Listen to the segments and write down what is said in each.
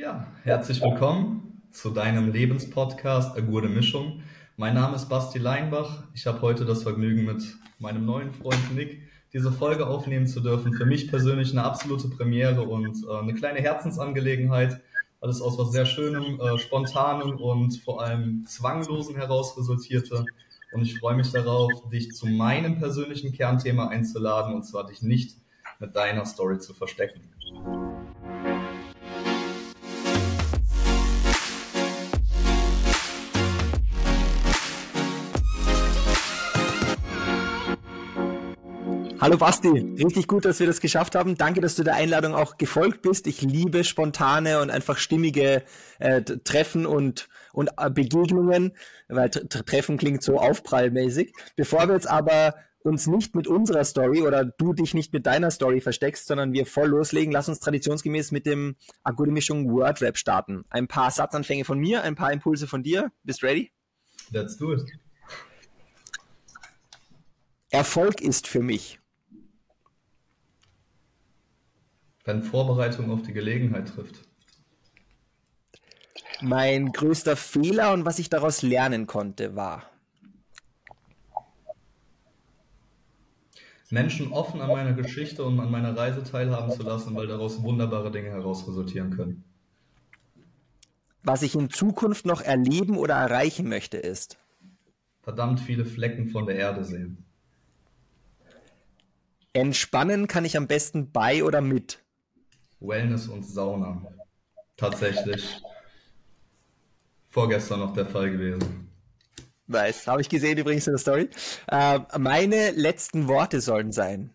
Ja, herzlich willkommen zu deinem Lebenspodcast A Gute Mischung. Mein Name ist Basti Leinbach. Ich habe heute das Vergnügen, mit meinem neuen Freund Nick diese Folge aufnehmen zu dürfen. Für mich persönlich eine absolute Premiere und äh, eine kleine Herzensangelegenheit, weil es aus was sehr Schönem, äh, Spontanem und vor allem Zwanglosen heraus resultierte. Und ich freue mich darauf, dich zu meinem persönlichen Kernthema einzuladen, und zwar dich nicht mit deiner Story zu verstecken. Hallo Basti, richtig gut, dass wir das geschafft haben. Danke, dass du der Einladung auch gefolgt bist. Ich liebe spontane und einfach stimmige äh, Treffen und, und äh, Begegnungen, weil Treffen klingt so aufprallmäßig. Bevor wir jetzt aber uns nicht mit unserer Story oder du dich nicht mit deiner Story versteckst, sondern wir voll loslegen, lass uns traditionsgemäß mit dem Agudi Mischung Wordrap starten. Ein paar Satzanfänge von mir, ein paar Impulse von dir. Bist ready? Let's do it. Erfolg ist für mich wenn Vorbereitung auf die Gelegenheit trifft? Mein größter Fehler und was ich daraus lernen konnte, war. Menschen offen an meiner Geschichte und an meiner Reise teilhaben zu lassen, weil daraus wunderbare Dinge heraus resultieren können. Was ich in Zukunft noch erleben oder erreichen möchte, ist. Verdammt viele Flecken von der Erde sehen. Entspannen kann ich am besten bei oder mit. Wellness und Sauna. Tatsächlich vorgestern noch der Fall gewesen. Nice. Habe ich gesehen übrigens in der Story. Äh, meine letzten Worte sollen sein.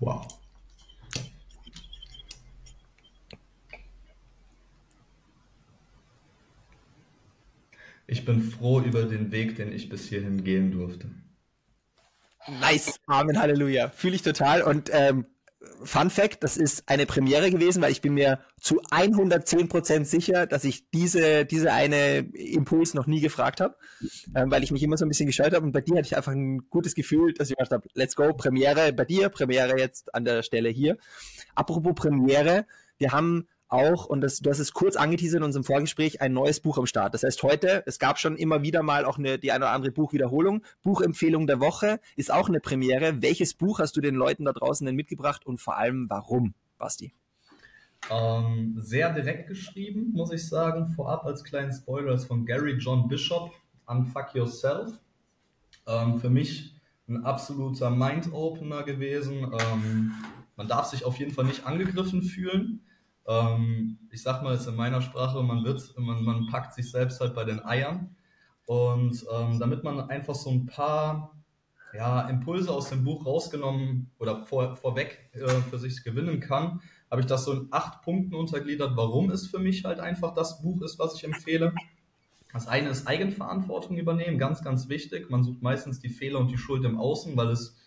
Wow. Ich bin froh über den Weg, den ich bis hierhin gehen durfte. Nice. Amen, Halleluja. Fühle ich total. Und ähm, Fun Fact, das ist eine Premiere gewesen, weil ich bin mir zu 110% sicher, dass ich diese, diese eine Impuls noch nie gefragt habe, ähm, weil ich mich immer so ein bisschen gescheut habe und bei dir hatte ich einfach ein gutes Gefühl, dass ich gedacht habe, let's go, Premiere bei dir, Premiere jetzt an der Stelle hier. Apropos Premiere, wir haben auch, und das, du hast es kurz angeteasert in unserem Vorgespräch, ein neues Buch am Start. Das heißt, heute, es gab schon immer wieder mal auch eine, die eine oder andere Buchwiederholung. Buchempfehlung der Woche ist auch eine Premiere. Welches Buch hast du den Leuten da draußen denn mitgebracht und vor allem warum, Basti? Ähm, sehr direkt geschrieben, muss ich sagen. Vorab als kleinen Spoiler ist von Gary John Bishop, Unfuck Yourself. Ähm, für mich ein absoluter Mind-Opener gewesen. Ähm, man darf sich auf jeden Fall nicht angegriffen fühlen ähm, ich sag mal jetzt in meiner Sprache, man wird, man, man packt sich selbst halt bei den Eiern. Und ähm, damit man einfach so ein paar ja, Impulse aus dem Buch rausgenommen oder vor, vorweg äh, für sich gewinnen kann, habe ich das so in acht Punkten untergliedert, warum es für mich halt einfach das Buch ist, was ich empfehle. Das eine ist Eigenverantwortung übernehmen, ganz, ganz wichtig. Man sucht meistens die Fehler und die Schuld im Außen, weil es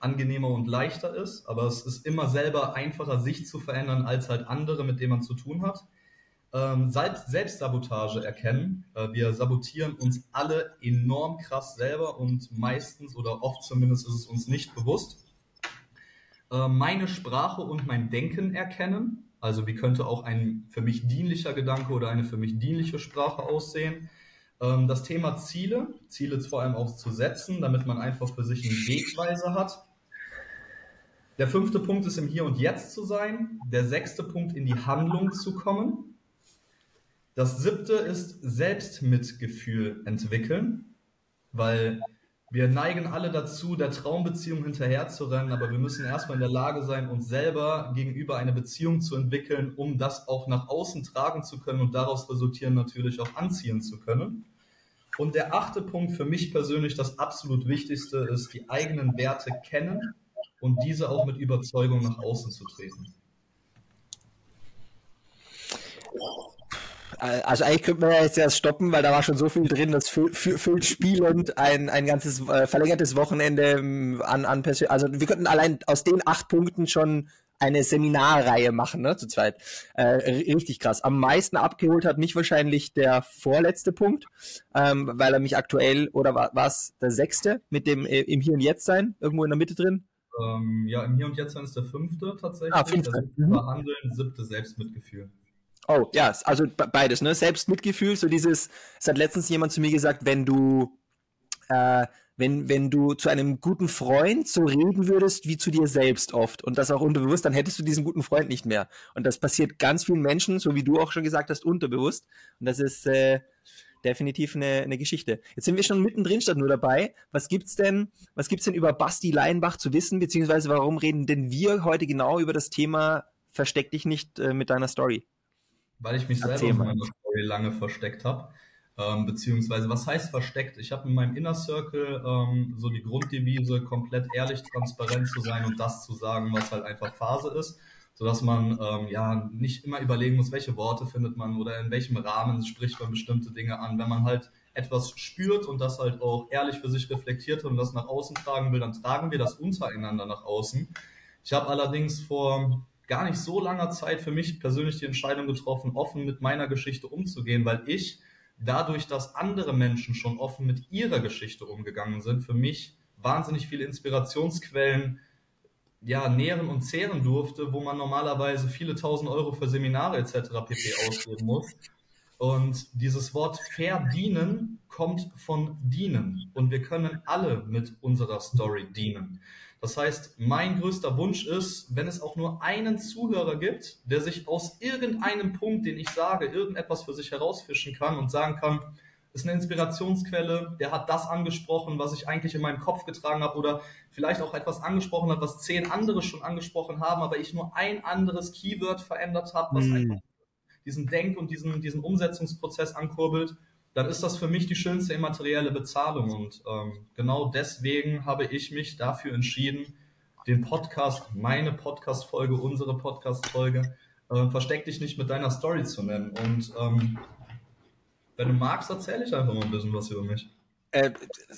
angenehmer und leichter ist, aber es ist immer selber einfacher, sich zu verändern, als halt andere, mit denen man zu tun hat. Ähm, Selbst Selbstsabotage erkennen. Äh, wir sabotieren uns alle enorm krass selber und meistens oder oft zumindest ist es uns nicht bewusst. Äh, meine Sprache und mein Denken erkennen. Also wie könnte auch ein für mich dienlicher Gedanke oder eine für mich dienliche Sprache aussehen. Ähm, das Thema Ziele, Ziele vor allem auch zu setzen, damit man einfach für sich eine Wegweise hat. Der fünfte Punkt ist im Hier und Jetzt zu sein. Der sechste Punkt in die Handlung zu kommen. Das siebte ist Selbstmitgefühl entwickeln, weil wir neigen alle dazu, der Traumbeziehung hinterherzurennen, aber wir müssen erstmal in der Lage sein, uns selber gegenüber eine Beziehung zu entwickeln, um das auch nach außen tragen zu können und daraus resultieren natürlich auch anziehen zu können. Und der achte Punkt für mich persönlich, das absolut Wichtigste, ist die eigenen Werte kennen und diese auch mit Überzeugung nach außen zu treten. Also eigentlich könnte man ja jetzt erst stoppen, weil da war schon so viel drin, das füllt spielend ein, ein ganzes äh, verlängertes Wochenende ähm, an, an Persön Also wir könnten allein aus den acht Punkten schon eine Seminarreihe machen, ne, zu zweit. Äh, richtig krass. Am meisten abgeholt hat mich wahrscheinlich der vorletzte Punkt, ähm, weil er mich aktuell, oder war es der sechste, mit dem äh, im Hier und Jetzt sein, irgendwo in der Mitte drin? ähm, ja, im Hier und Jetzt ist der fünfte tatsächlich. Ah, fünfte. Siebte Behandeln, siebte Selbstmitgefühl. Oh, ja, also beides, ne? Selbstmitgefühl, so dieses, es hat letztens jemand zu mir gesagt, wenn du, äh, wenn, wenn du zu einem guten Freund so reden würdest wie zu dir selbst oft und das auch unterbewusst, dann hättest du diesen guten Freund nicht mehr. Und das passiert ganz vielen Menschen, so wie du auch schon gesagt hast, unterbewusst. Und das ist äh, definitiv eine, eine Geschichte. Jetzt sind wir schon mittendrin statt nur dabei. Was gibt's denn, was gibt's denn über Basti Leinbach zu wissen, beziehungsweise warum reden denn wir heute genau über das Thema Versteck dich nicht äh, mit deiner Story? Weil ich mich Erzähl selber in meiner Story lange versteckt habe. Ähm, beziehungsweise, was heißt versteckt? Ich habe in meinem Inner Circle ähm, so die Grunddevise, komplett ehrlich, transparent zu sein und das zu sagen, was halt einfach Phase ist, sodass man ähm, ja nicht immer überlegen muss, welche Worte findet man oder in welchem Rahmen spricht man bestimmte Dinge an. Wenn man halt etwas spürt und das halt auch ehrlich für sich reflektiert und das nach außen tragen will, dann tragen wir das untereinander nach außen. Ich habe allerdings vor gar nicht so langer Zeit für mich persönlich die Entscheidung getroffen, offen mit meiner Geschichte umzugehen, weil ich dadurch, dass andere Menschen schon offen mit ihrer Geschichte umgegangen sind, für mich wahnsinnig viele Inspirationsquellen ja, nähren und zehren durfte, wo man normalerweise viele tausend Euro für Seminare etc. pp. ausgeben muss. Und dieses Wort verdienen kommt von dienen. Und wir können alle mit unserer Story dienen. Das heißt, mein größter Wunsch ist, wenn es auch nur einen Zuhörer gibt, der sich aus irgendeinem Punkt, den ich sage, irgendetwas für sich herausfischen kann und sagen kann, ist eine Inspirationsquelle, der hat das angesprochen, was ich eigentlich in meinem Kopf getragen habe oder vielleicht auch etwas angesprochen hat, was zehn andere schon angesprochen haben, aber ich nur ein anderes Keyword verändert habe, was mm. einfach diesen Denk- und diesen, diesen Umsetzungsprozess ankurbelt dann ist das für mich die schönste immaterielle Bezahlung. Und ähm, genau deswegen habe ich mich dafür entschieden, den Podcast, meine Podcast-Folge, unsere Podcast-Folge, äh, Versteck dich nicht mit deiner Story zu nennen. Und ähm, wenn du magst, erzähle ich einfach mal ein bisschen was über mich. Äh,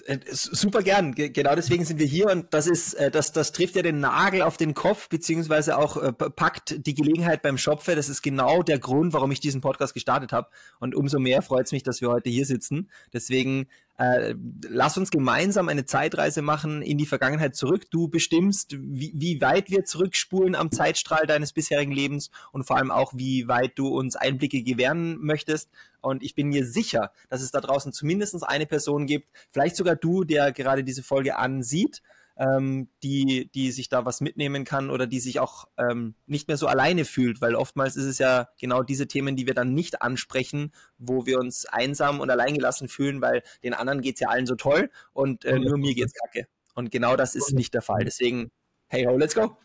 äh, super gern. Genau deswegen sind wir hier und das ist, äh, das, das trifft ja den Nagel auf den Kopf, beziehungsweise auch äh, packt die Gelegenheit beim Schopfe. Das ist genau der Grund, warum ich diesen Podcast gestartet habe. Und umso mehr freut es mich, dass wir heute hier sitzen. Deswegen äh, lass uns gemeinsam eine Zeitreise machen in die Vergangenheit zurück. Du bestimmst, wie, wie weit wir zurückspulen am Zeitstrahl deines bisherigen Lebens und vor allem auch, wie weit du uns Einblicke gewähren möchtest. Und ich bin mir sicher, dass es da draußen zumindest eine Person gibt, vielleicht sogar du, der gerade diese Folge ansieht ähm, die, die sich da was mitnehmen kann oder die sich auch ähm, nicht mehr so alleine fühlt, weil oftmals ist es ja genau diese Themen, die wir dann nicht ansprechen, wo wir uns einsam und alleingelassen fühlen, weil den anderen geht's ja allen so toll und äh, nur mir geht's kacke. Und genau das ist nicht der Fall. Deswegen, hey ho, let's go!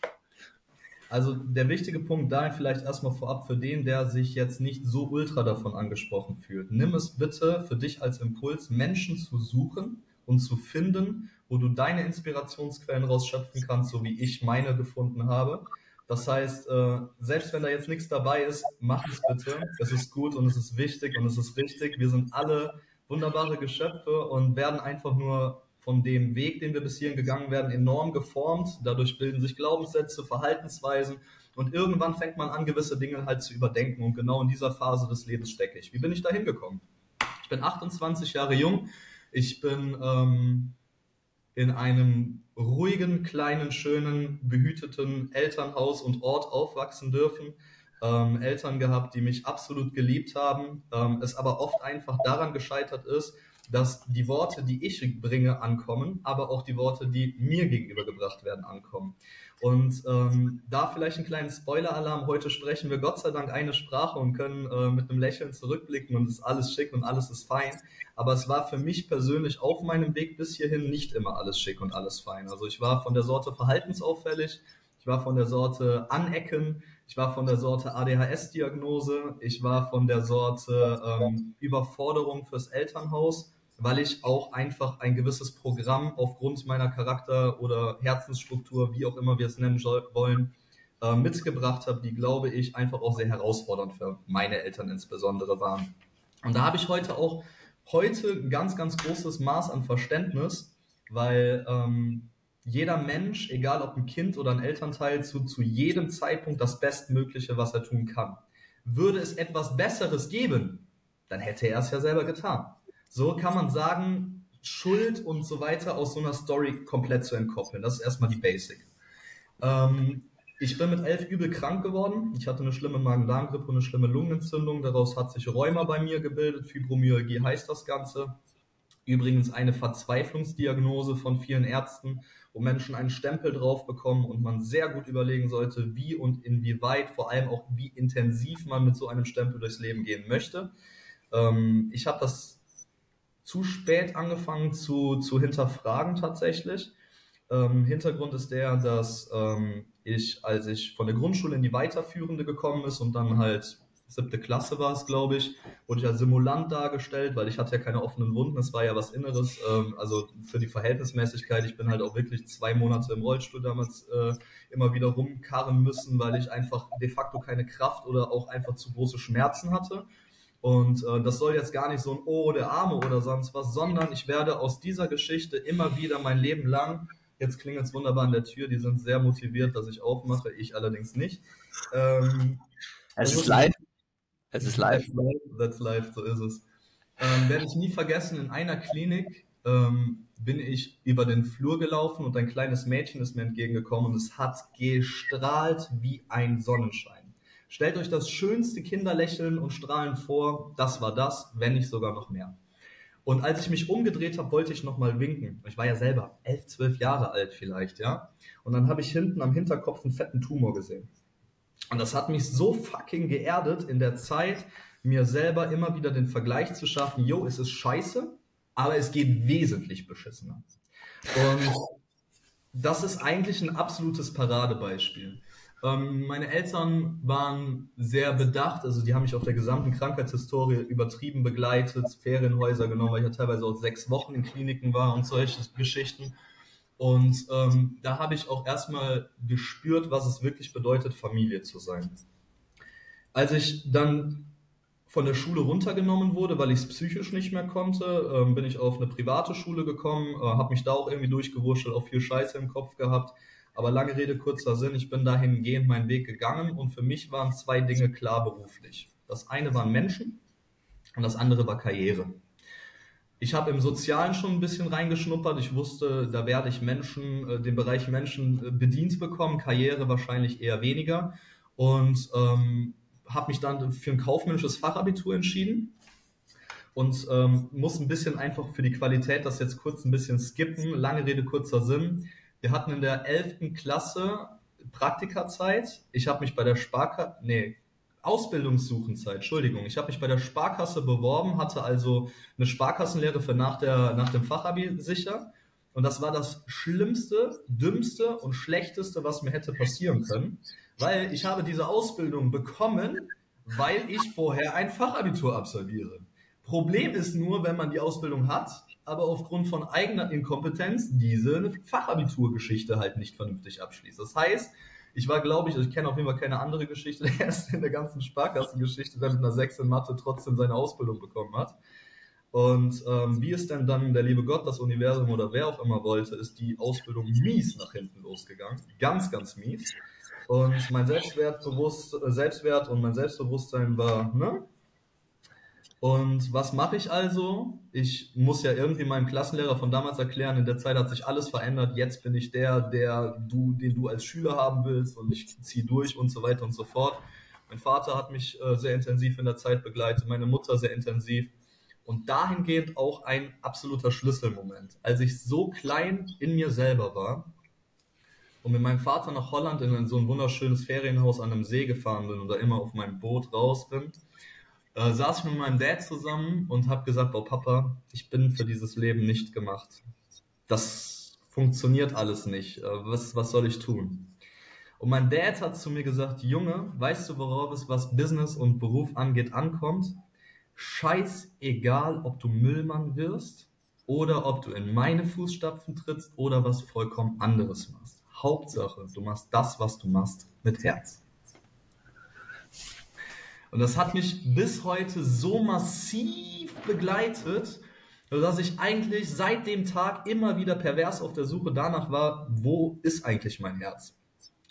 Also der wichtige Punkt da vielleicht erstmal vorab für den, der sich jetzt nicht so ultra davon angesprochen fühlt. Nimm es bitte für dich als Impuls, Menschen zu suchen und zu finden wo du deine Inspirationsquellen rausschöpfen kannst, so wie ich meine gefunden habe. Das heißt, äh, selbst wenn da jetzt nichts dabei ist, mach es bitte. Es ist gut und es ist wichtig und es ist richtig. Wir sind alle wunderbare Geschöpfe und werden einfach nur von dem Weg, den wir bis hierhin gegangen werden, enorm geformt. Dadurch bilden sich Glaubenssätze, Verhaltensweisen und irgendwann fängt man an, gewisse Dinge halt zu überdenken. Und genau in dieser Phase des Lebens stecke ich. Wie bin ich da hingekommen? Ich bin 28 Jahre jung. Ich bin ähm, in einem ruhigen, kleinen, schönen, behüteten Elternhaus und Ort aufwachsen dürfen. Ähm, Eltern gehabt, die mich absolut geliebt haben, ähm, es aber oft einfach daran gescheitert ist, dass die Worte, die ich bringe, ankommen, aber auch die Worte, die mir gegenübergebracht werden, ankommen. Und ähm, da vielleicht einen kleinen Spoiler-Alarm. Heute sprechen wir Gott sei Dank eine Sprache und können äh, mit einem Lächeln zurückblicken und es ist alles schick und alles ist fein. Aber es war für mich persönlich auf meinem Weg bis hierhin nicht immer alles schick und alles fein. Also ich war von der Sorte verhaltensauffällig, ich war von der Sorte Anecken, ich war von der Sorte ADHS-Diagnose, ich war von der Sorte ähm, Überforderung fürs Elternhaus weil ich auch einfach ein gewisses Programm aufgrund meiner Charakter- oder Herzensstruktur, wie auch immer wir es nennen wollen, äh, mitgebracht habe, die, glaube ich, einfach auch sehr herausfordernd für meine Eltern insbesondere waren. Und da habe ich heute auch heute ein ganz, ganz großes Maß an Verständnis, weil ähm, jeder Mensch, egal ob ein Kind oder ein Elternteil, zu, zu jedem Zeitpunkt das Bestmögliche, was er tun kann. Würde es etwas Besseres geben, dann hätte er es ja selber getan. So kann man sagen, Schuld und so weiter aus so einer Story komplett zu entkoppeln. Das ist erstmal die Basic. Ähm, ich bin mit elf übel krank geworden. Ich hatte eine schlimme Magen-Darm-Grippe und eine schlimme Lungenentzündung. Daraus hat sich Rheuma bei mir gebildet. Fibromyalgie heißt das Ganze. Übrigens eine Verzweiflungsdiagnose von vielen Ärzten, wo Menschen einen Stempel drauf bekommen und man sehr gut überlegen sollte, wie und inwieweit, vor allem auch wie intensiv man mit so einem Stempel durchs Leben gehen möchte. Ähm, ich habe das zu spät angefangen zu, zu hinterfragen tatsächlich. Ähm, Hintergrund ist der, dass ähm, ich, als ich von der Grundschule in die weiterführende gekommen ist und dann halt siebte Klasse war es, glaube ich, wurde ich als Simulant dargestellt, weil ich hatte ja keine offenen Wunden, es war ja was Inneres. Ähm, also für die Verhältnismäßigkeit, ich bin halt auch wirklich zwei Monate im Rollstuhl damals äh, immer wieder rumkarren müssen, weil ich einfach de facto keine Kraft oder auch einfach zu große Schmerzen hatte. Und äh, das soll jetzt gar nicht so ein Oh, der Arme oder sonst was, sondern ich werde aus dieser Geschichte immer wieder mein Leben lang, jetzt klingelt es wunderbar an der Tür, die sind sehr motiviert, dass ich aufmache, ich allerdings nicht. Ähm, es ist live. Es ist live. That's live, so ist es. Ähm, werde ich nie vergessen, in einer Klinik ähm, bin ich über den Flur gelaufen und ein kleines Mädchen ist mir entgegengekommen und es hat gestrahlt wie ein Sonnenschein. Stellt euch das schönste Kinderlächeln und Strahlen vor, das war das, wenn nicht sogar noch mehr. Und als ich mich umgedreht habe, wollte ich nochmal winken. Ich war ja selber elf, zwölf Jahre alt vielleicht, ja. Und dann habe ich hinten am Hinterkopf einen fetten Tumor gesehen. Und das hat mich so fucking geerdet in der Zeit, mir selber immer wieder den Vergleich zu schaffen, yo, es ist scheiße, aber es geht wesentlich beschissener. Und das ist eigentlich ein absolutes Paradebeispiel. Ähm, meine Eltern waren sehr bedacht, also die haben mich auf der gesamten Krankheitshistorie übertrieben begleitet, Ferienhäuser genommen, weil ich ja teilweise auch sechs Wochen in Kliniken war und solche Geschichten. Und ähm, da habe ich auch erstmal gespürt, was es wirklich bedeutet, Familie zu sein. Als ich dann von der Schule runtergenommen wurde, weil ich es psychisch nicht mehr konnte, ähm, bin ich auf eine private Schule gekommen, äh, habe mich da auch irgendwie durchgewurschtelt, auch viel Scheiße im Kopf gehabt aber lange Rede, kurzer Sinn, ich bin dahingehend meinen Weg gegangen und für mich waren zwei Dinge klar beruflich. Das eine waren Menschen und das andere war Karriere. Ich habe im Sozialen schon ein bisschen reingeschnuppert. Ich wusste, da werde ich Menschen, äh, den Bereich Menschen äh, bedient bekommen, Karriere wahrscheinlich eher weniger. Und ähm, habe mich dann für ein kaufmännisches Fachabitur entschieden und ähm, muss ein bisschen einfach für die Qualität das jetzt kurz ein bisschen skippen. Lange Rede, kurzer Sinn. Wir hatten in der 11. Klasse Praktikerzeit. Ich habe mich bei der Sparkasse, nee, Ausbildungssuchenzeit, Entschuldigung. Ich habe mich bei der Sparkasse beworben, hatte also eine Sparkassenlehre für nach, der, nach dem Fachabi sicher. Und das war das Schlimmste, Dümmste und Schlechteste, was mir hätte passieren können, weil ich habe diese Ausbildung bekommen, weil ich vorher ein Fachabitur absolviere. Problem ist nur, wenn man die Ausbildung hat, aber aufgrund von eigener Inkompetenz diese Fachabiturgeschichte halt nicht vernünftig abschließt. Das heißt, ich war, glaube ich, also ich kenne auf jeden Fall keine andere Geschichte, der erste in der ganzen Sparkassengeschichte, der mit einer 6 in Mathe trotzdem seine Ausbildung bekommen hat. Und ähm, wie es denn dann der liebe Gott, das Universum oder wer auch immer wollte, ist die Ausbildung mies nach hinten losgegangen. Ganz, ganz mies. Und mein Selbstwertbewusst, Selbstwert und mein Selbstbewusstsein war, ne? Und was mache ich also? Ich muss ja irgendwie meinem Klassenlehrer von damals erklären, in der Zeit hat sich alles verändert, jetzt bin ich der, der du, den du als Schüler haben willst und ich ziehe durch und so weiter und so fort. Mein Vater hat mich äh, sehr intensiv in der Zeit begleitet, meine Mutter sehr intensiv. Und dahingehend auch ein absoluter Schlüsselmoment. Als ich so klein in mir selber war und mit meinem Vater nach Holland in so ein wunderschönes Ferienhaus an einem See gefahren bin und da immer auf meinem Boot raus bin, äh, saß ich mit meinem Dad zusammen und habe gesagt, oh Papa, ich bin für dieses Leben nicht gemacht. Das funktioniert alles nicht. Äh, was, was soll ich tun? Und mein Dad hat zu mir gesagt, Junge, weißt du, worauf es, was Business und Beruf angeht, ankommt? Scheißegal, ob du Müllmann wirst oder ob du in meine Fußstapfen trittst oder was vollkommen anderes machst. Hauptsache, du machst das, was du machst, mit Herz. Und das hat mich bis heute so massiv begleitet, dass ich eigentlich seit dem Tag immer wieder pervers auf der Suche danach war, wo ist eigentlich mein Herz?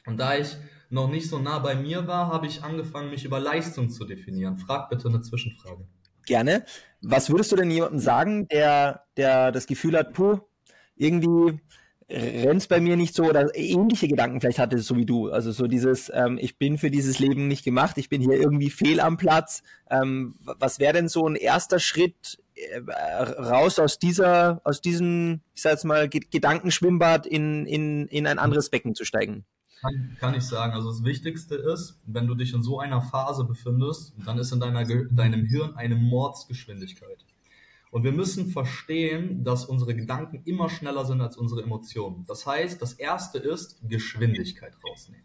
Und da ich noch nicht so nah bei mir war, habe ich angefangen, mich über Leistung zu definieren. Frag bitte eine Zwischenfrage. Gerne. Was würdest du denn jemandem sagen, der, der das Gefühl hat, puh, irgendwie rennt bei mir nicht so oder ähnliche Gedanken vielleicht hatte so wie du. Also so dieses, ähm, ich bin für dieses Leben nicht gemacht, ich bin hier irgendwie fehl am Platz. Ähm, was wäre denn so ein erster Schritt äh, raus aus dieser, aus diesem, ich sag jetzt mal, Gedankenschwimmbad in, in, in ein anderes Becken zu steigen? Kann, kann ich sagen. Also das Wichtigste ist, wenn du dich in so einer Phase befindest, dann ist in deiner, deinem Hirn eine Mordsgeschwindigkeit. Und wir müssen verstehen, dass unsere Gedanken immer schneller sind als unsere Emotionen. Das heißt, das erste ist Geschwindigkeit rausnehmen.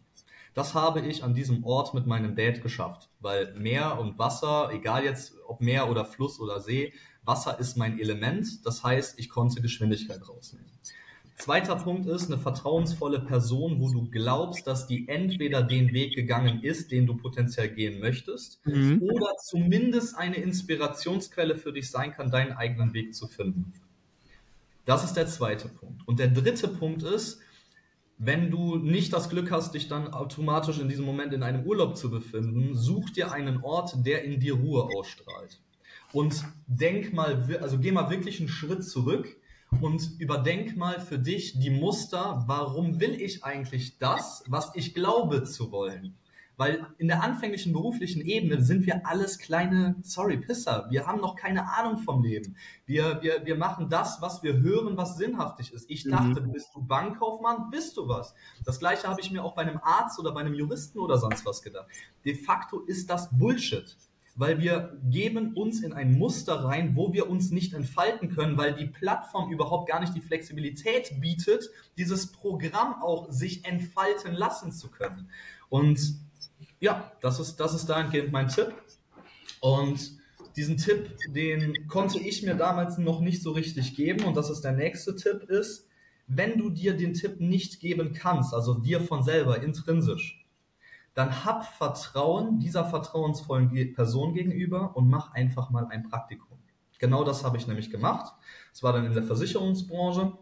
Das habe ich an diesem Ort mit meinem Dad geschafft, weil Meer und Wasser, egal jetzt ob Meer oder Fluss oder See, Wasser ist mein Element. Das heißt, ich konnte Geschwindigkeit rausnehmen. Zweiter Punkt ist eine vertrauensvolle Person, wo du glaubst, dass die entweder den Weg gegangen ist, den du potenziell gehen möchtest, mhm. oder zumindest eine Inspirationsquelle für dich sein kann, deinen eigenen Weg zu finden. Das ist der zweite Punkt. Und der dritte Punkt ist, wenn du nicht das Glück hast, dich dann automatisch in diesem Moment in einem Urlaub zu befinden, such dir einen Ort, der in dir Ruhe ausstrahlt. Und denk mal, also geh mal wirklich einen Schritt zurück und überdenk mal für dich die Muster, warum will ich eigentlich das, was ich glaube zu wollen? Weil in der anfänglichen beruflichen Ebene sind wir alles kleine, sorry, Pisser. Wir haben noch keine Ahnung vom Leben. Wir, wir, wir machen das, was wir hören, was sinnhaftig ist. Ich dachte, mhm. bist du Bankkaufmann, bist du was. Das gleiche habe ich mir auch bei einem Arzt oder bei einem Juristen oder sonst was gedacht. De facto ist das Bullshit weil wir geben uns in ein Muster rein, wo wir uns nicht entfalten können, weil die Plattform überhaupt gar nicht die Flexibilität bietet, dieses Programm auch sich entfalten lassen zu können. Und ja, das ist, das ist dahingehend mein Tipp. Und diesen Tipp, den konnte ich mir damals noch nicht so richtig geben. Und das ist der nächste Tipp ist, wenn du dir den Tipp nicht geben kannst, also dir von selber intrinsisch, dann hab Vertrauen dieser vertrauensvollen Person gegenüber und mach einfach mal ein Praktikum. Genau das habe ich nämlich gemacht. Es war dann in der Versicherungsbranche.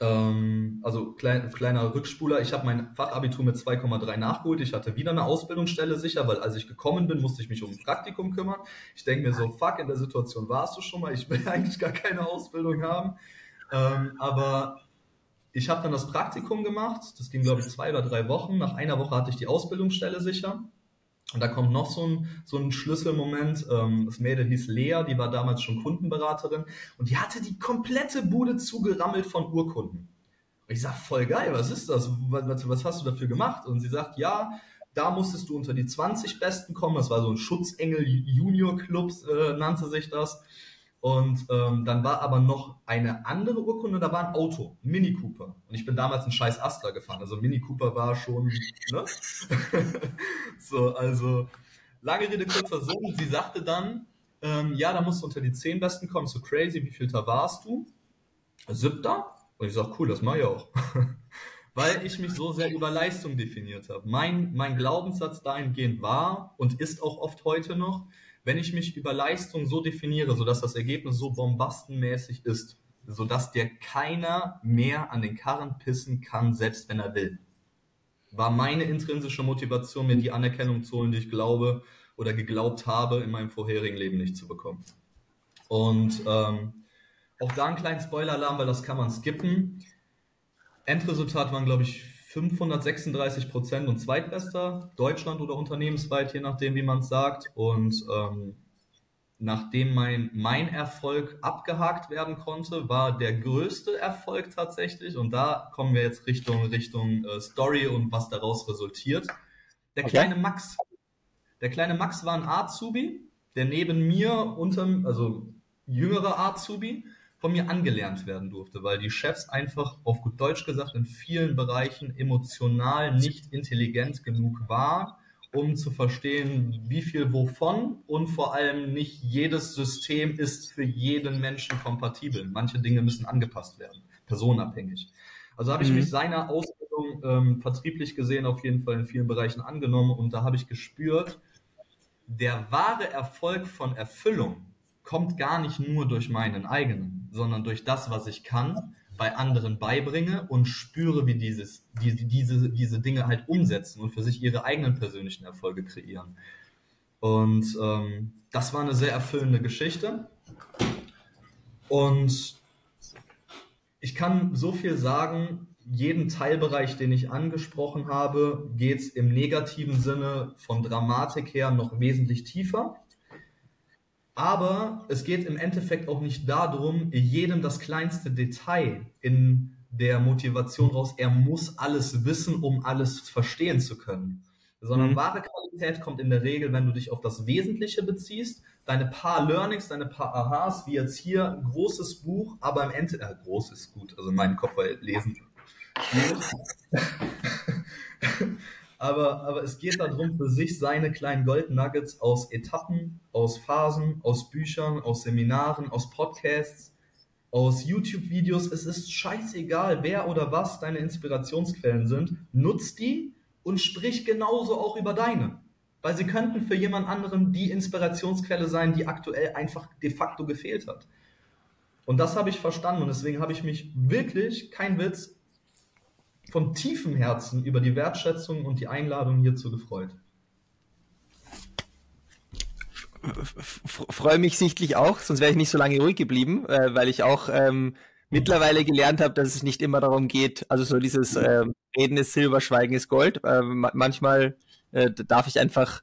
Ähm, also klein, kleiner Rückspuler. Ich habe mein Fachabitur mit 2,3 nachgeholt. Ich hatte wieder eine Ausbildungsstelle sicher, weil als ich gekommen bin, musste ich mich um ein Praktikum kümmern. Ich denke mir so, fuck, in der Situation warst du schon mal. Ich will eigentlich gar keine Ausbildung haben. Ähm, aber ich habe dann das Praktikum gemacht, das ging glaube ich zwei oder drei Wochen. Nach einer Woche hatte ich die Ausbildungsstelle sicher. Und da kommt noch so ein, so ein Schlüsselmoment. Ähm, das Mädel hieß Lea, die war damals schon Kundenberaterin und die hatte die komplette Bude zugerammelt von Urkunden. Und ich sag, voll geil, was ist das? Was, was hast du dafür gemacht? Und sie sagt, ja, da musstest du unter die 20 Besten kommen. Das war so ein Schutzengel Junior Club, äh, nannte sich das. Und ähm, dann war aber noch eine andere Urkunde, da war ein Auto, Mini Cooper. Und ich bin damals ein scheiß Astra gefahren. Also Mini Cooper war schon, ne? so, also lange Rede, kurzer Sinn. Sie sagte dann, ähm, ja, da musst du unter die zehn Besten kommen. So crazy, wie viel da warst du? Siebter? Und ich sag, cool, das mach ich auch. Weil ich mich so sehr über Leistung definiert habe. Mein, mein Glaubenssatz dahingehend war und ist auch oft heute noch, wenn ich mich über Leistung so definiere, sodass das Ergebnis so bombastenmäßig ist, sodass dir keiner mehr an den Karren pissen kann, selbst wenn er will, war meine intrinsische Motivation, mir die Anerkennung zu holen, die ich glaube oder geglaubt habe, in meinem vorherigen Leben nicht zu bekommen. Und ähm, auch da ein kleinen Spoiler-Alarm, weil das kann man skippen. Endresultat waren, glaube ich, 536 Prozent und zweitbester, Deutschland oder unternehmensweit, je nachdem, wie man es sagt. Und ähm, nachdem mein, mein Erfolg abgehakt werden konnte, war der größte Erfolg tatsächlich. Und da kommen wir jetzt Richtung, Richtung äh, Story und was daraus resultiert. Der okay. kleine Max. Der kleine Max war ein Azubi, der neben mir unter, also jüngerer Azubi, von mir angelernt werden durfte, weil die Chefs einfach, auf gut Deutsch gesagt, in vielen Bereichen emotional nicht intelligent genug war, um zu verstehen, wie viel wovon und vor allem nicht jedes System ist für jeden Menschen kompatibel. Manche Dinge müssen angepasst werden, personenabhängig. Also habe ich mhm. mich seiner Ausbildung ähm, vertrieblich gesehen auf jeden Fall in vielen Bereichen angenommen und da habe ich gespürt, der wahre Erfolg von Erfüllung kommt gar nicht nur durch meinen eigenen, sondern durch das, was ich kann, bei anderen beibringe und spüre, wie dieses, die, diese, diese Dinge halt umsetzen und für sich ihre eigenen persönlichen Erfolge kreieren. Und ähm, das war eine sehr erfüllende Geschichte. Und ich kann so viel sagen, jeden Teilbereich, den ich angesprochen habe, geht es im negativen Sinne von Dramatik her noch wesentlich tiefer. Aber es geht im Endeffekt auch nicht darum, jedem das kleinste Detail in der Motivation raus, er muss alles wissen, um alles verstehen zu können. Sondern mhm. wahre Qualität kommt in der Regel, wenn du dich auf das Wesentliche beziehst, deine paar Learnings, deine paar Aha's, wie jetzt hier, großes Buch, aber im Ende, äh, groß ist gut, also in meinem Kopf, weil lesen aber, aber es geht darum, für sich seine kleinen Gold Nuggets aus Etappen, aus Phasen, aus Büchern, aus Seminaren, aus Podcasts, aus YouTube-Videos. Es ist scheißegal, wer oder was deine Inspirationsquellen sind. Nutz die und sprich genauso auch über deine. Weil sie könnten für jemand anderen die Inspirationsquelle sein, die aktuell einfach de facto gefehlt hat. Und das habe ich verstanden und deswegen habe ich mich wirklich, kein Witz, von tiefem Herzen über die Wertschätzung und die Einladung hierzu gefreut. Freue mich sichtlich auch, sonst wäre ich nicht so lange ruhig geblieben, äh, weil ich auch ähm, mittlerweile gelernt habe, dass es nicht immer darum geht, also so dieses äh, Reden ist Silber, Schweigen ist Gold. Äh, manchmal darf ich einfach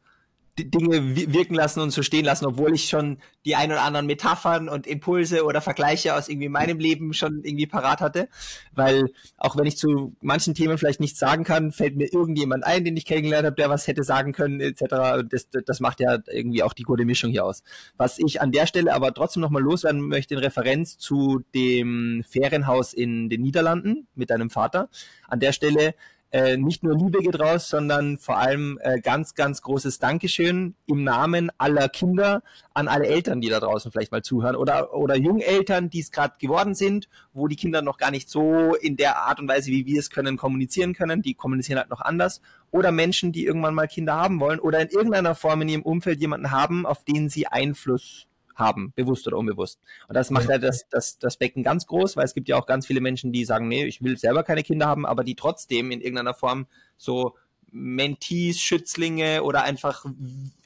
Dinge wirken lassen und so stehen lassen, obwohl ich schon die ein oder anderen Metaphern und Impulse oder Vergleiche aus irgendwie meinem Leben schon irgendwie parat hatte. Weil auch wenn ich zu manchen Themen vielleicht nichts sagen kann, fällt mir irgendjemand ein, den ich kennengelernt habe, der was hätte sagen können, etc. Das, das macht ja irgendwie auch die gute Mischung hier aus. Was ich an der Stelle aber trotzdem nochmal loswerden möchte in Referenz zu dem Ferienhaus in den Niederlanden mit deinem Vater. An der Stelle äh, nicht nur Liebe geht raus, sondern vor allem äh, ganz, ganz großes Dankeschön im Namen aller Kinder an alle Eltern, die da draußen vielleicht mal zuhören oder, oder Jungeltern, die es gerade geworden sind, wo die Kinder noch gar nicht so in der Art und Weise, wie wir es können, kommunizieren können. Die kommunizieren halt noch anders. Oder Menschen, die irgendwann mal Kinder haben wollen oder in irgendeiner Form in ihrem Umfeld jemanden haben, auf den sie Einfluss haben, bewusst oder unbewusst. Und das macht ja das, das, das Becken ganz groß, weil es gibt ja auch ganz viele Menschen, die sagen, nee, ich will selber keine Kinder haben, aber die trotzdem in irgendeiner Form so Mentees, Schützlinge oder einfach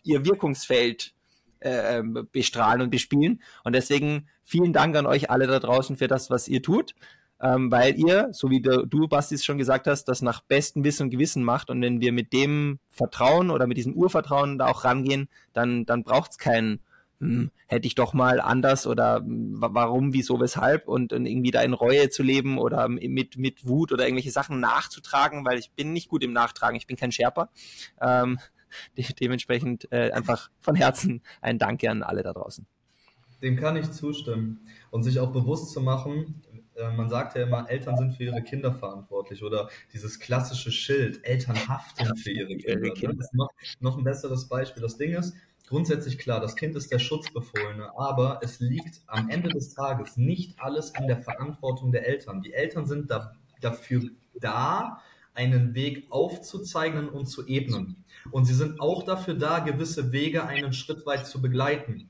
ihr Wirkungsfeld äh, bestrahlen und bespielen. Und deswegen vielen Dank an euch alle da draußen für das, was ihr tut. Ähm, weil ihr, so wie du, du, Basti, schon gesagt hast, das nach bestem Wissen und Gewissen macht. Und wenn wir mit dem Vertrauen oder mit diesem Urvertrauen da auch rangehen, dann, dann braucht es keinen hm, hätte ich doch mal anders oder hm, warum, wieso, weshalb und, und irgendwie da in Reue zu leben oder mit, mit Wut oder irgendwelche Sachen nachzutragen, weil ich bin nicht gut im Nachtragen, ich bin kein Sherpa. Ähm, de dementsprechend äh, einfach von Herzen ein Danke an alle da draußen. Dem kann ich zustimmen. Und sich auch bewusst zu machen, äh, man sagt ja immer, Eltern sind für ihre Kinder verantwortlich oder dieses klassische Schild, Eltern haften für ihre Kinder. Kinder. Das ist noch, noch ein besseres Beispiel. Das Ding ist, grundsätzlich klar, das Kind ist der Schutzbefohlene, aber es liegt am Ende des Tages nicht alles in der Verantwortung der Eltern. Die Eltern sind da, dafür da, einen Weg aufzuzeichnen und zu ebnen. Und sie sind auch dafür da, gewisse Wege einen Schritt weit zu begleiten.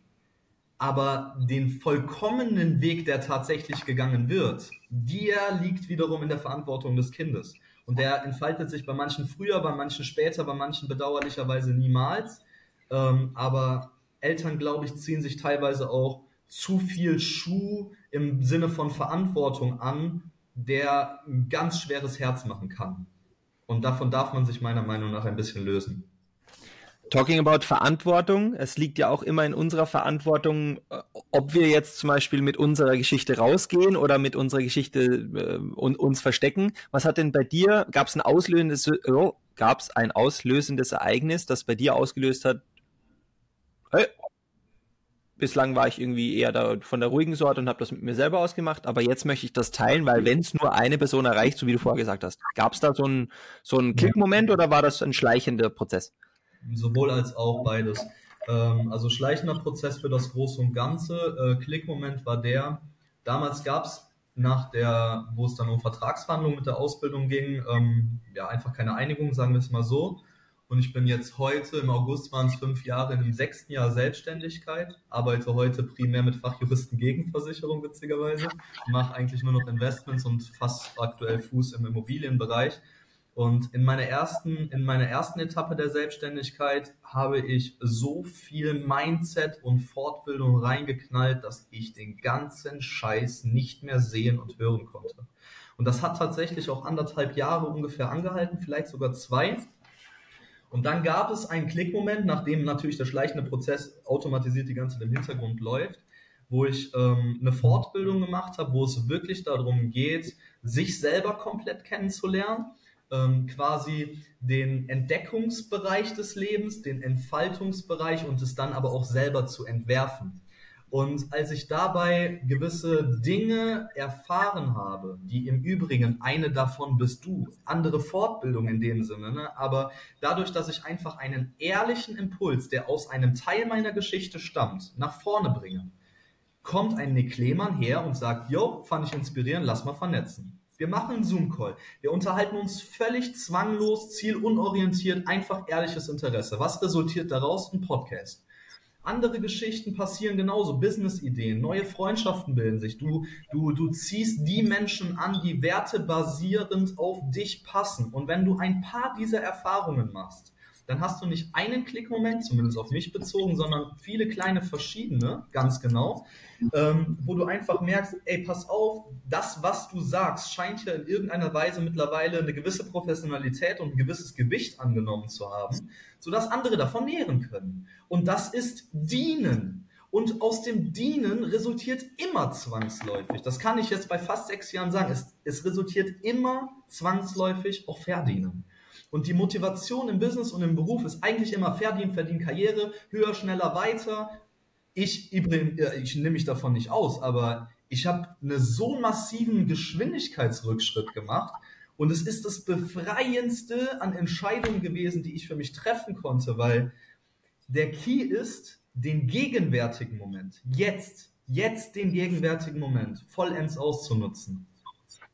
Aber den vollkommenen Weg, der tatsächlich gegangen wird, der liegt wiederum in der Verantwortung des Kindes. Und der entfaltet sich bei manchen früher, bei manchen später, bei manchen bedauerlicherweise niemals. Ähm, aber Eltern, glaube ich, ziehen sich teilweise auch zu viel Schuh im Sinne von Verantwortung an, der ein ganz schweres Herz machen kann. Und davon darf man sich meiner Meinung nach ein bisschen lösen. Talking about Verantwortung, es liegt ja auch immer in unserer Verantwortung, äh, ob wir jetzt zum Beispiel mit unserer Geschichte rausgehen oder mit unserer Geschichte äh, uns verstecken. Was hat denn bei dir, gab es ein oh, gab es ein auslösendes Ereignis, das bei dir ausgelöst hat, hey, bislang war ich irgendwie eher da von der ruhigen Sorte und habe das mit mir selber ausgemacht, aber jetzt möchte ich das teilen, weil wenn es nur eine Person erreicht, so wie du vorher gesagt hast, gab es da so einen so einen Klickmoment oder war das ein schleichender Prozess? Sowohl als auch beides. Ähm, also schleichender Prozess für das Große und Ganze. Äh, Klickmoment war der, damals gab es nach der, wo es dann um Vertragsverhandlungen mit der Ausbildung ging, ähm, ja einfach keine Einigung, sagen wir es mal so. Und ich bin jetzt heute, im August waren es fünf Jahre, dem sechsten Jahr Selbstständigkeit, arbeite heute primär mit Fachjuristen Gegenversicherung, witzigerweise, mache eigentlich nur noch Investments und fast aktuell Fuß im Immobilienbereich. Und in meiner ersten, in meiner ersten Etappe der Selbstständigkeit habe ich so viel Mindset und Fortbildung reingeknallt, dass ich den ganzen Scheiß nicht mehr sehen und hören konnte. Und das hat tatsächlich auch anderthalb Jahre ungefähr angehalten, vielleicht sogar zwei. Und dann gab es einen Klickmoment, nachdem natürlich der schleichende Prozess automatisiert die ganze Zeit im Hintergrund läuft, wo ich ähm, eine Fortbildung gemacht habe, wo es wirklich darum geht, sich selber komplett kennenzulernen, ähm, quasi den Entdeckungsbereich des Lebens, den Entfaltungsbereich und es dann aber auch selber zu entwerfen. Und als ich dabei gewisse Dinge erfahren habe, die im Übrigen eine davon bist du, andere Fortbildung in dem Sinne, ne? aber dadurch, dass ich einfach einen ehrlichen Impuls, der aus einem Teil meiner Geschichte stammt, nach vorne bringe, kommt ein Nick Lehmann her und sagt, yo, fand ich inspirierend, lass mal vernetzen. Wir machen einen Zoom-Call. Wir unterhalten uns völlig zwanglos, zielunorientiert, einfach ehrliches Interesse. Was resultiert daraus? Ein Podcast. Andere Geschichten passieren genauso, Business-Ideen, neue Freundschaften bilden sich. Du, du, du ziehst die Menschen an, die wertebasierend auf dich passen. Und wenn du ein paar dieser Erfahrungen machst, dann hast du nicht einen Klickmoment, zumindest auf mich bezogen, sondern viele kleine verschiedene, ganz genau, ähm, wo du einfach merkst, ey, pass auf, das, was du sagst, scheint ja in irgendeiner Weise mittlerweile eine gewisse Professionalität und ein gewisses Gewicht angenommen zu haben, sodass andere davon nähren können. Und das ist Dienen. Und aus dem Dienen resultiert immer zwangsläufig, das kann ich jetzt bei fast sechs Jahren sagen, es, es resultiert immer zwangsläufig auch Verdienen. Und die Motivation im Business und im Beruf ist eigentlich immer verdienen, verdienen, Karriere, höher, schneller, weiter. Ich, ich nehme mich davon nicht aus, aber ich habe einen so massiven Geschwindigkeitsrückschritt gemacht und es ist das Befreiendste an Entscheidungen gewesen, die ich für mich treffen konnte, weil der Key ist, den gegenwärtigen Moment, jetzt, jetzt den gegenwärtigen Moment vollends auszunutzen.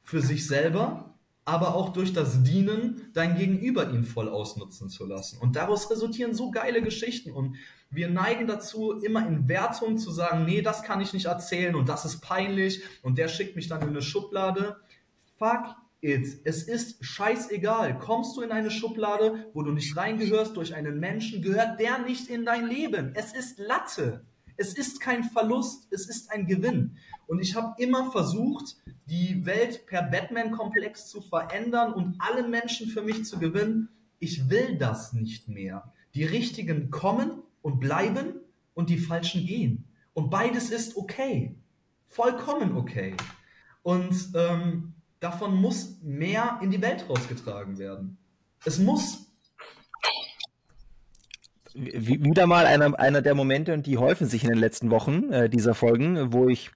Für sich selber, aber auch durch das Dienen dein Gegenüber ihn voll ausnutzen zu lassen. Und daraus resultieren so geile Geschichten. Und wir neigen dazu, immer in Wertung zu sagen, nee, das kann ich nicht erzählen und das ist peinlich und der schickt mich dann in eine Schublade. Fuck it. Es ist scheißegal. Kommst du in eine Schublade, wo du nicht reingehörst durch einen Menschen, gehört der nicht in dein Leben. Es ist Latte. Es ist kein Verlust, es ist ein Gewinn. Und ich habe immer versucht, die Welt per Batman-Komplex zu verändern und alle Menschen für mich zu gewinnen. Ich will das nicht mehr. Die Richtigen kommen und bleiben und die Falschen gehen. Und beides ist okay. Vollkommen okay. Und ähm, davon muss mehr in die Welt rausgetragen werden. Es muss wieder mal einer, einer der Momente, und die häufen sich in den letzten Wochen äh, dieser Folgen, wo ich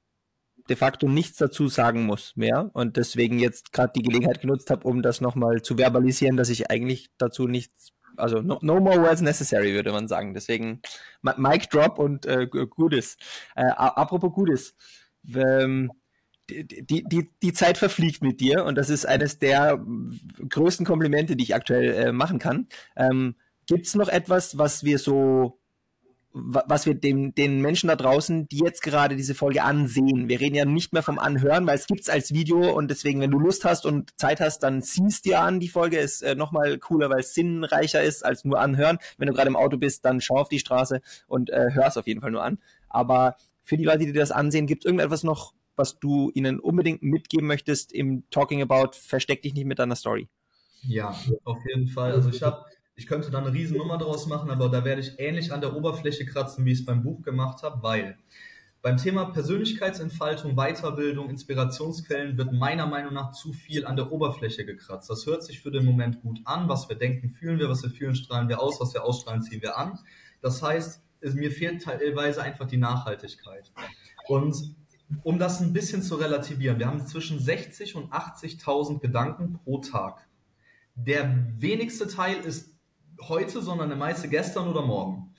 de facto nichts dazu sagen muss mehr und deswegen jetzt gerade die Gelegenheit genutzt habe, um das nochmal zu verbalisieren, dass ich eigentlich dazu nichts, also no, no more words necessary, würde man sagen. Deswegen Mic Drop und äh, Gutes. Äh, apropos Gutes. Ähm, die, die, die Zeit verfliegt mit dir und das ist eines der größten Komplimente, die ich aktuell äh, machen kann. Ähm, Gibt es noch etwas, was wir so, was wir dem, den Menschen da draußen, die jetzt gerade diese Folge ansehen, wir reden ja nicht mehr vom Anhören, weil es gibt es als Video und deswegen, wenn du Lust hast und Zeit hast, dann siehst dir an. Die Folge ist äh, nochmal cooler, weil es sinnreicher ist als nur anhören. Wenn du gerade im Auto bist, dann schau auf die Straße und äh, hör es auf jeden Fall nur an. Aber für die Leute, die das ansehen, gibt es irgendetwas noch, was du ihnen unbedingt mitgeben möchtest im Talking About Versteck dich nicht mit deiner Story? Ja, auf jeden Fall. Also ich habe ich könnte da eine Riesennummer draus machen, aber da werde ich ähnlich an der Oberfläche kratzen, wie ich es beim Buch gemacht habe, weil beim Thema Persönlichkeitsentfaltung, Weiterbildung, Inspirationsquellen wird meiner Meinung nach zu viel an der Oberfläche gekratzt. Das hört sich für den Moment gut an. Was wir denken, fühlen wir. Was wir fühlen, strahlen wir aus. Was wir ausstrahlen, ziehen wir an. Das heißt, es, mir fehlt teilweise einfach die Nachhaltigkeit. Und um das ein bisschen zu relativieren, wir haben zwischen 60 und 80.000 Gedanken pro Tag. Der wenigste Teil ist heute, sondern eine meiste gestern oder morgen.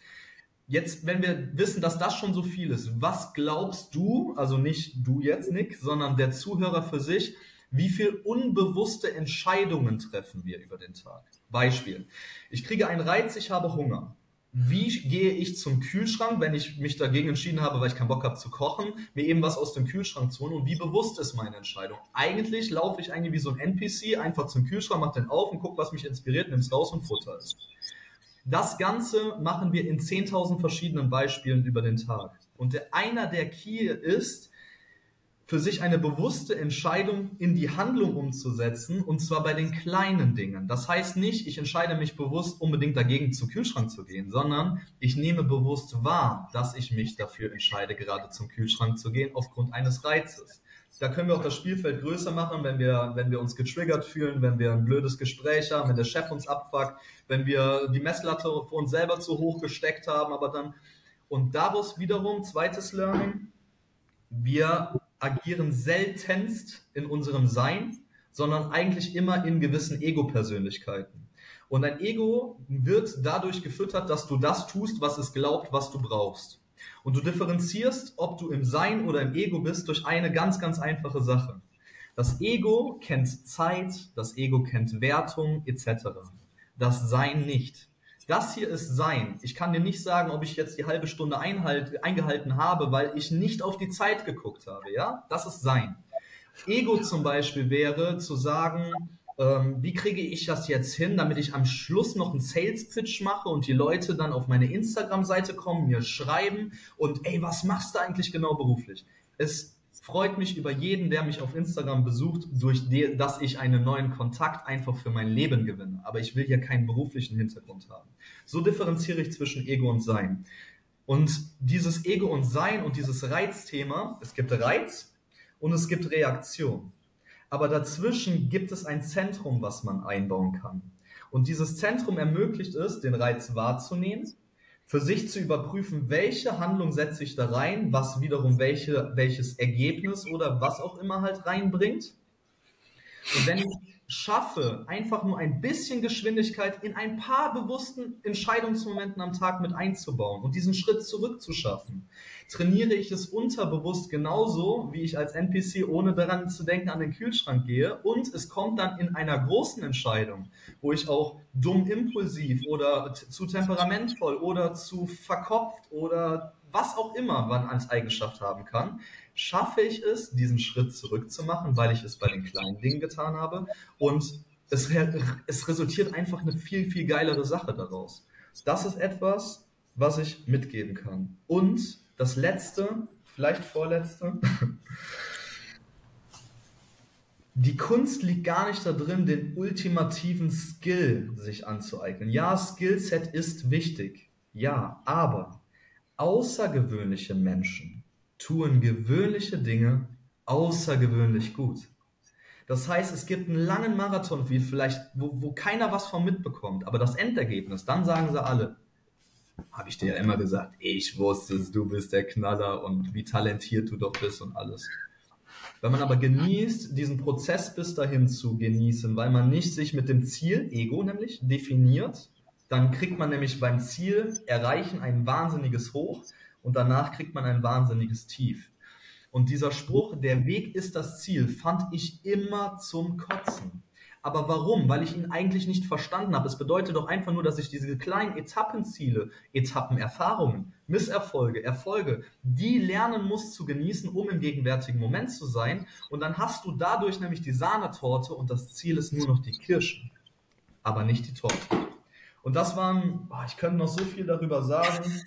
Jetzt, wenn wir wissen, dass das schon so viel ist, was glaubst du, also nicht du jetzt, Nick, sondern der Zuhörer für sich, wie viel unbewusste Entscheidungen treffen wir über den Tag? Beispiel. Ich kriege einen Reiz, ich habe Hunger. Wie gehe ich zum Kühlschrank, wenn ich mich dagegen entschieden habe, weil ich keinen Bock habe zu kochen, mir eben was aus dem Kühlschrank zu holen und wie bewusst ist meine Entscheidung. Eigentlich laufe ich eigentlich wie so ein NPC einfach zum Kühlschrank, mache den auf und gucke, was mich inspiriert, nimm es raus und futter es. Das Ganze machen wir in 10.000 verschiedenen Beispielen über den Tag. Und der, einer der Key ist, für sich eine bewusste Entscheidung in die Handlung umzusetzen, und zwar bei den kleinen Dingen. Das heißt nicht, ich entscheide mich bewusst unbedingt dagegen zum Kühlschrank zu gehen, sondern ich nehme bewusst wahr, dass ich mich dafür entscheide, gerade zum Kühlschrank zu gehen, aufgrund eines Reizes. Da können wir auch das Spielfeld größer machen, wenn wir, wenn wir uns getriggert fühlen, wenn wir ein blödes Gespräch haben, wenn der Chef uns abfuckt, wenn wir die Messlatte für uns selber zu hoch gesteckt haben, aber dann, und daraus wiederum, zweites Learning, wir agieren seltenst in unserem Sein, sondern eigentlich immer in gewissen Ego-Persönlichkeiten. Und dein Ego wird dadurch gefüttert, dass du das tust, was es glaubt, was du brauchst. Und du differenzierst, ob du im Sein oder im Ego bist, durch eine ganz, ganz einfache Sache. Das Ego kennt Zeit, das Ego kennt Wertung etc. Das Sein nicht. Das hier ist sein. Ich kann dir nicht sagen, ob ich jetzt die halbe Stunde einhalt, eingehalten habe, weil ich nicht auf die Zeit geguckt habe. Ja, das ist sein. Ego zum Beispiel wäre zu sagen, ähm, wie kriege ich das jetzt hin, damit ich am Schluss noch einen Sales Pitch mache und die Leute dann auf meine Instagram-Seite kommen, mir schreiben und ey, was machst du eigentlich genau beruflich? Es freut mich über jeden, der mich auf Instagram besucht, durch die, dass ich einen neuen Kontakt einfach für mein Leben gewinne. Aber ich will hier keinen beruflichen Hintergrund haben. So differenziere ich zwischen Ego und Sein. Und dieses Ego und Sein und dieses Reizthema, es gibt Reiz und es gibt Reaktion. Aber dazwischen gibt es ein Zentrum, was man einbauen kann. Und dieses Zentrum ermöglicht es, den Reiz wahrzunehmen für sich zu überprüfen, welche Handlung setze ich da rein, was wiederum welche, welches Ergebnis oder was auch immer halt reinbringt. Und wenn ich schaffe, einfach nur ein bisschen Geschwindigkeit in ein paar bewussten Entscheidungsmomenten am Tag mit einzubauen und diesen Schritt zurückzuschaffen, trainiere ich es unterbewusst genauso, wie ich als NPC ohne daran zu denken an den Kühlschrank gehe. Und es kommt dann in einer großen Entscheidung, wo ich auch dumm impulsiv oder zu temperamentvoll oder zu verkopft oder was auch immer man als Eigenschaft haben kann, schaffe ich es, diesen Schritt zurückzumachen, weil ich es bei den kleinen Dingen getan habe. Und es, es resultiert einfach eine viel, viel geilere Sache daraus. Das ist etwas, was ich mitgeben kann. Und das letzte, vielleicht vorletzte, die Kunst liegt gar nicht da drin, den ultimativen Skill sich anzueignen. Ja, Skillset ist wichtig. Ja, aber außergewöhnliche Menschen tun gewöhnliche Dinge außergewöhnlich gut. Das heißt, es gibt einen langen Marathon, wie vielleicht, wo, wo keiner was von mitbekommt, aber das Endergebnis, dann sagen sie alle, habe ich dir ja immer gesagt, ich wusste es, du bist der Knaller und wie talentiert du doch bist und alles. Wenn man aber genießt, diesen Prozess bis dahin zu genießen, weil man nicht sich mit dem Ziel, Ego nämlich, definiert, dann kriegt man nämlich beim Ziel erreichen ein wahnsinniges Hoch und danach kriegt man ein wahnsinniges Tief. Und dieser Spruch, der Weg ist das Ziel, fand ich immer zum Kotzen. Aber warum? Weil ich ihn eigentlich nicht verstanden habe. Es bedeutet doch einfach nur, dass ich diese kleinen Etappenziele, Etappenerfahrungen, Misserfolge, Erfolge, die lernen muss zu genießen, um im gegenwärtigen Moment zu sein. Und dann hast du dadurch nämlich die Sahnetorte und das Ziel ist nur noch die Kirsche, aber nicht die Torte. Und das waren, ich könnte noch so viel darüber sagen.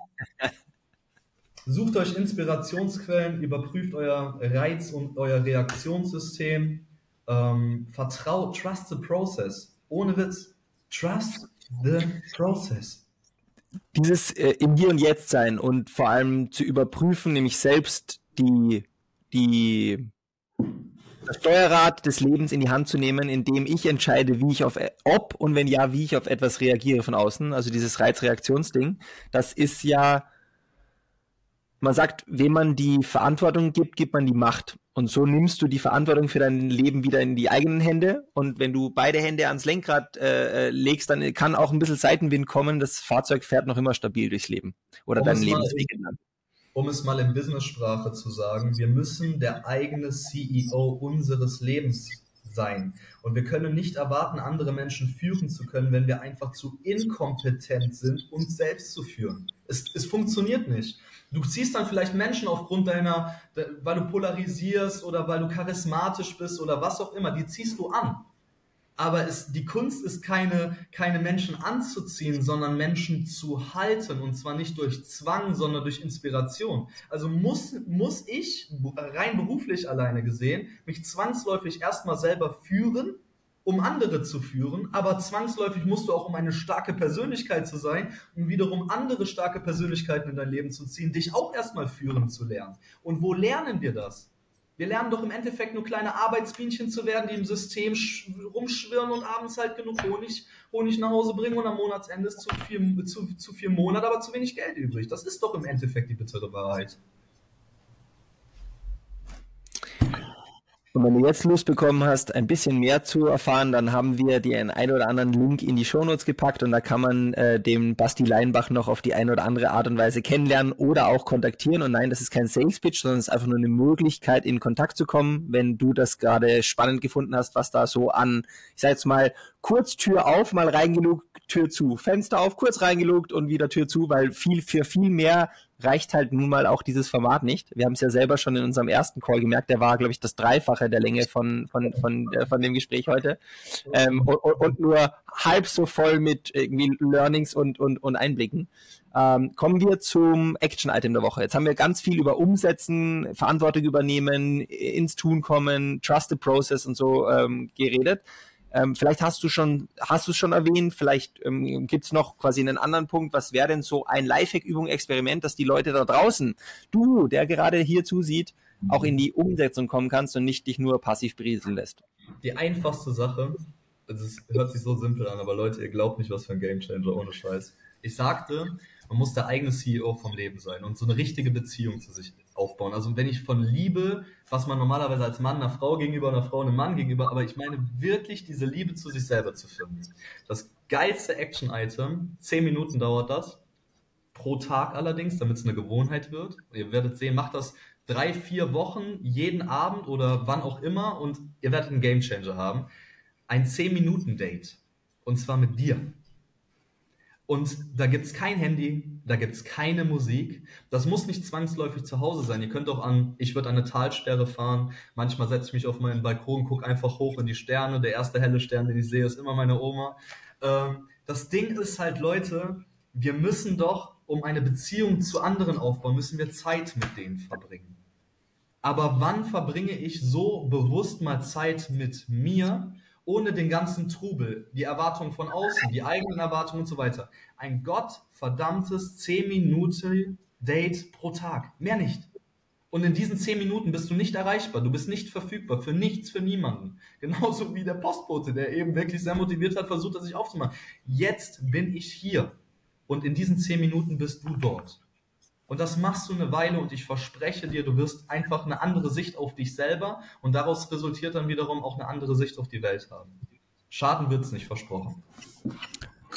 Sucht euch Inspirationsquellen, überprüft euer Reiz- und euer Reaktionssystem. Ähm, vertraut, trust the process. Ohne Witz, trust the process. Dieses äh, im Hier und Jetzt sein und vor allem zu überprüfen, nämlich selbst die, die, das Steuerrad des Lebens in die Hand zu nehmen, indem ich entscheide, wie ich auf, ob und wenn ja, wie ich auf etwas reagiere von außen. Also dieses Reizreaktionsding, das ist ja man sagt, wem man die Verantwortung gibt, gibt man die Macht. Und so nimmst du die Verantwortung für dein Leben wieder in die eigenen Hände. Und wenn du beide Hände ans Lenkrad äh, äh legst, dann kann auch ein bisschen Seitenwind kommen. Das Fahrzeug fährt noch immer stabil durchs Leben. Oder um dein Lebensweg. Um es mal in Business-Sprache zu sagen, wir müssen der eigene CEO unseres Lebens sein. Und wir können nicht erwarten, andere Menschen führen zu können, wenn wir einfach zu inkompetent sind, uns selbst zu führen. Es, es funktioniert nicht. Du ziehst dann vielleicht Menschen aufgrund deiner, weil du polarisierst oder weil du charismatisch bist oder was auch immer, die ziehst du an. Aber es, die Kunst ist keine, keine Menschen anzuziehen, sondern Menschen zu halten. Und zwar nicht durch Zwang, sondern durch Inspiration. Also muss, muss ich, rein beruflich alleine gesehen, mich zwangsläufig erstmal selber führen, um andere zu führen, aber zwangsläufig musst du auch, um eine starke Persönlichkeit zu sein, um wiederum andere starke Persönlichkeiten in dein Leben zu ziehen, dich auch erstmal führen zu lernen. Und wo lernen wir das? Wir lernen doch im Endeffekt nur kleine Arbeitsbienchen zu werden, die im System rumschwirren und abends halt genug Honig, Honig nach Hause bringen und am Monatsende ist zu viel, zu, zu viel Monat, aber zu wenig Geld übrig. Das ist doch im Endeffekt die bittere Wahrheit. Und wenn du jetzt Lust bekommen hast, ein bisschen mehr zu erfahren, dann haben wir dir einen ein oder anderen Link in die Shownotes gepackt und da kann man äh, den Basti Leinbach noch auf die eine oder andere Art und Weise kennenlernen oder auch kontaktieren. Und nein, das ist kein Sales Pitch, sondern es ist einfach nur eine Möglichkeit, in Kontakt zu kommen, wenn du das gerade spannend gefunden hast, was da so an, ich sag jetzt mal, kurz Tür auf, mal reingelugt, Tür zu, Fenster auf, kurz reingelugt und wieder Tür zu, weil viel für viel mehr reicht halt nun mal auch dieses Format nicht. Wir haben es ja selber schon in unserem ersten Call gemerkt, der war, glaube ich, das Dreifache der Länge von, von, von, äh, von dem Gespräch heute. Ähm, und, und, nur halb so voll mit irgendwie Learnings und, und, und Einblicken. Ähm, kommen wir zum Action-Item der Woche. Jetzt haben wir ganz viel über Umsetzen, Verantwortung übernehmen, ins Tun kommen, Trust the Process und so ähm, geredet. Ähm, vielleicht hast du schon, hast du es schon erwähnt, vielleicht ähm, gibt es noch quasi einen anderen Punkt. Was wäre denn so ein Lifehack-Übung, Experiment, dass die Leute da draußen, du, der gerade hier zusieht, auch in die Umsetzung kommen kannst und nicht dich nur passiv berieseln lässt? Die einfachste Sache, also es hört sich so simpel an, aber Leute, ihr glaubt nicht, was für ein Gamechanger ohne Scheiß. Ich sagte, man muss der eigene CEO vom Leben sein und so eine richtige Beziehung zu sich aufbauen. Also wenn ich von Liebe, was man normalerweise als Mann einer Frau gegenüber, einer Frau einem Mann gegenüber, aber ich meine wirklich diese Liebe zu sich selber zu finden. Das geilste Action-Item, zehn Minuten dauert das, pro Tag allerdings, damit es eine Gewohnheit wird. Ihr werdet sehen, macht das drei, vier Wochen, jeden Abend oder wann auch immer und ihr werdet einen Gamechanger haben. Ein 10-Minuten-Date. Und zwar mit dir. Und da gibt es kein Handy, da gibt es keine Musik. Das muss nicht zwangsläufig zu Hause sein. Ihr könnt auch an, ich würde an eine Talsperre fahren. Manchmal setze ich mich auf meinen Balkon, gucke einfach hoch in die Sterne. Der erste helle Stern, den ich sehe, ist immer meine Oma. Ähm, das Ding ist halt, Leute, wir müssen doch, um eine Beziehung zu anderen aufbauen, müssen wir Zeit mit denen verbringen. Aber wann verbringe ich so bewusst mal Zeit mit mir, ohne den ganzen Trubel, die Erwartungen von außen, die eigenen Erwartungen und so weiter. Ein gottverdammtes 10 Minuten Date pro Tag. Mehr nicht. Und in diesen 10 Minuten bist du nicht erreichbar, du bist nicht verfügbar, für nichts, für niemanden. Genauso wie der Postbote, der eben wirklich sehr motiviert hat, versucht hat, sich aufzumachen. Jetzt bin ich hier. Und in diesen 10 Minuten bist du dort. Und das machst du eine Weile und ich verspreche dir, du wirst einfach eine andere Sicht auf dich selber und daraus resultiert dann wiederum auch eine andere Sicht auf die Welt haben. Schaden wird es nicht, versprochen.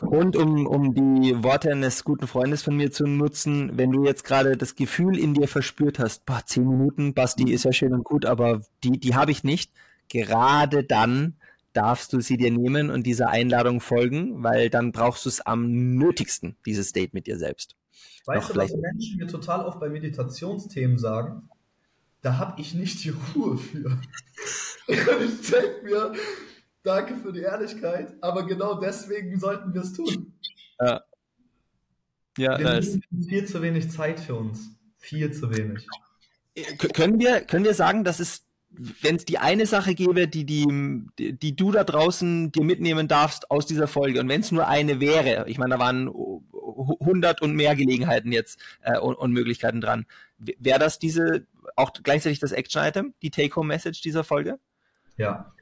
Und um, um die Worte eines guten Freundes von mir zu nutzen, wenn du jetzt gerade das Gefühl in dir verspürt hast, boah, zehn Minuten, Basti, ist ja schön und gut, aber die, die habe ich nicht, gerade dann darfst du sie dir nehmen und dieser Einladung folgen, weil dann brauchst du es am nötigsten, dieses Date mit dir selbst. Weißt du, was Menschen mir total oft bei Meditationsthemen sagen? Da habe ich nicht die Ruhe für. ich denke mir, danke für die Ehrlichkeit, aber genau deswegen sollten wir es tun. Ja. Ja, wir haben viel zu wenig Zeit für uns. Viel zu wenig. Können wir, können wir sagen, dass es wenn es die eine Sache gäbe, die, die, die du da draußen dir mitnehmen darfst aus dieser Folge, und wenn es nur eine wäre, ich meine, da waren 100 und mehr Gelegenheiten jetzt äh, und, und, Möglichkeiten dran. Wäre das diese, auch gleichzeitig das Action-Item, die Take-Home-Message dieser Folge? Ja.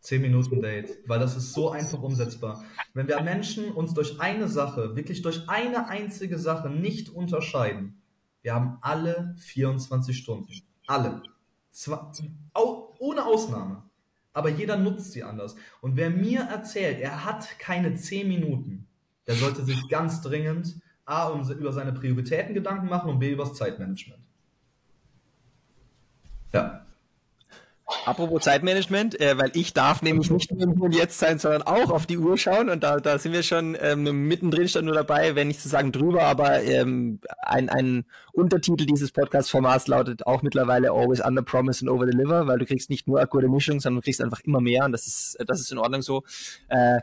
10 Minuten Date, weil das ist so einfach umsetzbar. Wenn wir Menschen uns durch eine Sache, wirklich durch eine einzige Sache nicht unterscheiden, wir haben alle 24 Stunden. Alle. Zwar, ohne Ausnahme. Aber jeder nutzt sie anders. Und wer mir erzählt, er hat keine 10 Minuten, der sollte sich ganz dringend A, um, über seine Prioritäten Gedanken machen und B, über das Zeitmanagement. Ja. Apropos Zeitmanagement, äh, weil ich darf nämlich nicht nur im Hier und Jetzt sein, sondern auch auf die Uhr schauen und da, da sind wir schon ähm, mittendrin schon nur dabei, wenn nicht zu sagen drüber, aber ähm, ein, ein Untertitel dieses Podcast-Formats lautet auch mittlerweile Always Under Promise and Over Deliver, weil du kriegst nicht nur gute Mischung, sondern du kriegst einfach immer mehr und das ist, das ist in Ordnung so. Äh,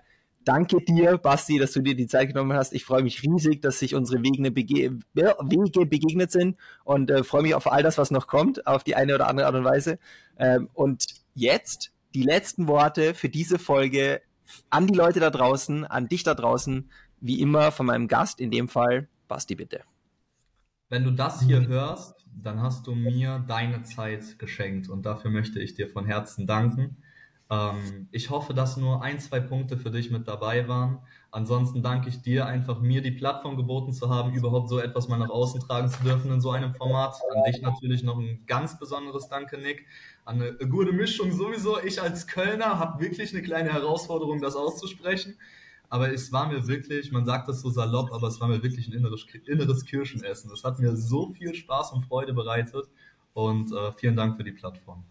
danke dir, Basti, dass du dir die Zeit genommen hast. Ich freue mich riesig, dass sich unsere Wege, bege Wege begegnet sind und äh, freue mich auf all das, was noch kommt, auf die eine oder andere Art und Weise. Ähm, und jetzt die letzten Worte für diese Folge an die Leute da draußen, an dich da draußen, wie immer von meinem Gast, in dem Fall Basti, bitte. Wenn du das hier hörst, dann hast du mir deine Zeit geschenkt und dafür möchte ich dir von Herzen danken. Ähm, ich hoffe, dass nur ein, zwei Punkte für dich mit dabei waren. Ansonsten danke ich dir einfach, mir die Plattform geboten zu haben, überhaupt so etwas mal nach außen tragen zu dürfen in so einem Format. An dich natürlich noch ein ganz besonderes Danke, Nick. An eine gute Mischung sowieso. Ich als Kölner habe wirklich eine kleine Herausforderung, das auszusprechen. Aber es war mir wirklich, man sagt das so salopp, aber es war mir wirklich ein inneres, inneres Kirschenessen. Es hat mir so viel Spaß und Freude bereitet. Und äh, vielen Dank für die Plattform.